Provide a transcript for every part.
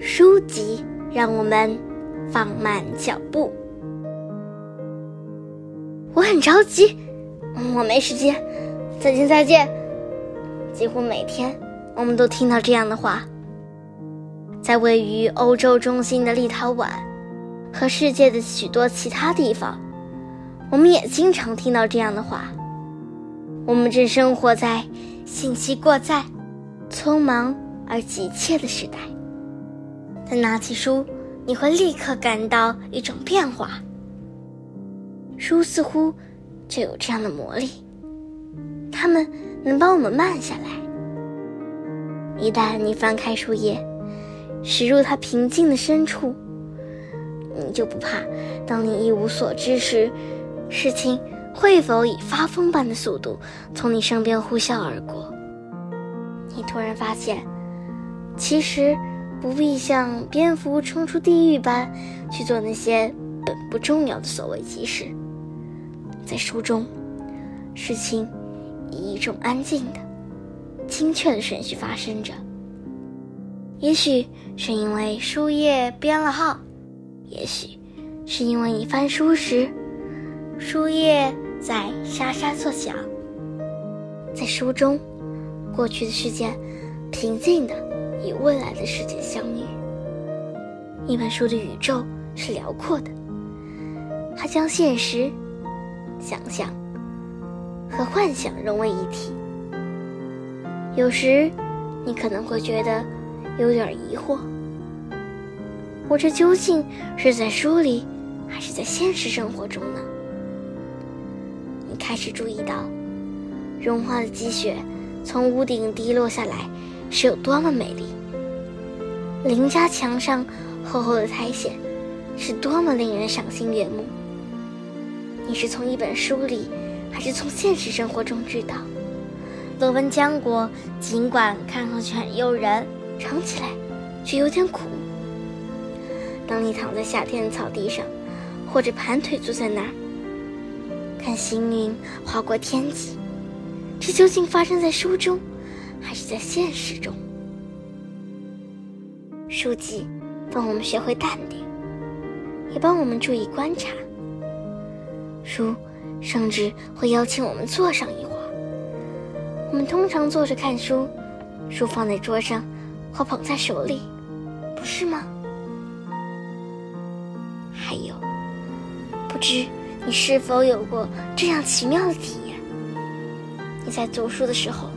书籍让我们放慢脚步。我很着急，我没时间。再见，再见。几乎每天，我们都听到这样的话。在位于欧洲中心的立陶宛和世界的许多其他地方，我们也经常听到这样的话。我们正生活在信息过载、匆忙而急切的时代。但拿起书，你会立刻感到一种变化。书似乎就有这样的魔力，它们能帮我们慢下来。一旦你翻开书页，驶入它平静的深处，你就不怕，当你一无所知时，事情会否以发疯般的速度从你身边呼啸而过？你突然发现，其实不必像蝙蝠冲出地狱般去做那些本不重要的所谓急事。在书中，事情以一种安静的、精确的顺序发生着。也许是因为书页编了号，也许是因为你翻书时，书页在沙沙作响。在书中，过去的事件平静的与未来的世界相遇。一本书的宇宙是辽阔的，它将现实。想象和幻想融为一体。有时，你可能会觉得有点疑惑：我这究竟是在书里，还是在现实生活中呢？你开始注意到，融化的积雪从屋顶滴落下来是有多么美丽；邻家墙上厚厚的苔藓是多么令人赏心悦目。你是从一本书里，还是从现实生活中知道？罗温浆果尽管看上去很诱人，尝起来却有点苦。当你躺在夏天的草地上，或者盘腿坐在那儿，看行云划过天际，这究竟发生在书中，还是在现实中？书籍帮我们学会淡定，也帮我们注意观察。书，甚至会邀请我们坐上一会儿。我们通常坐着看书，书放在桌上，或捧在手里，不是吗？还有，不知你是否有过这样奇妙的体验？你在读书的时候，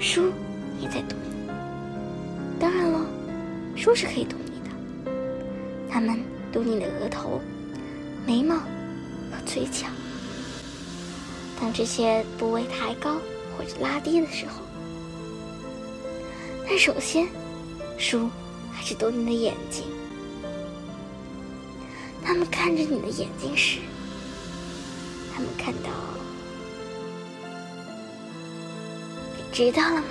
书也在读你。当然了，书是可以读你的，他们读你的额头、眉毛和。嘴角，当这些部位抬高或者拉低的时候，但首先，书还是读你的眼睛。他们看着你的眼睛时，他们看到，知道了吗？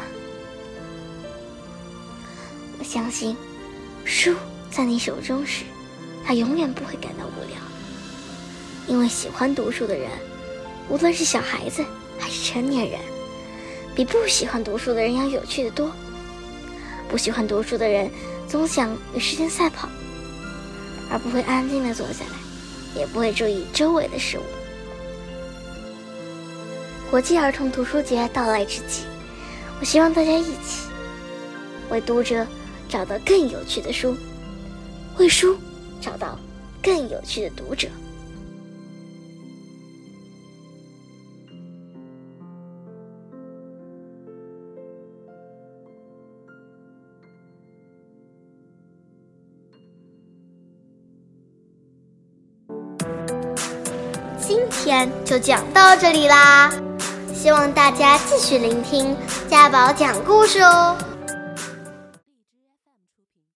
我相信，书在你手中时，它永远不会感到无聊。因为喜欢读书的人，无论是小孩子还是成年人，比不喜欢读书的人要有趣的多。不喜欢读书的人总想与时间赛跑，而不会安静的坐下来，也不会注意周围的事物。国际儿童图书节到来之际，我希望大家一起为读者找到更有趣的书，为书找到更有趣的读者。今天就讲到这里啦，希望大家继续聆听家宝讲故事哦。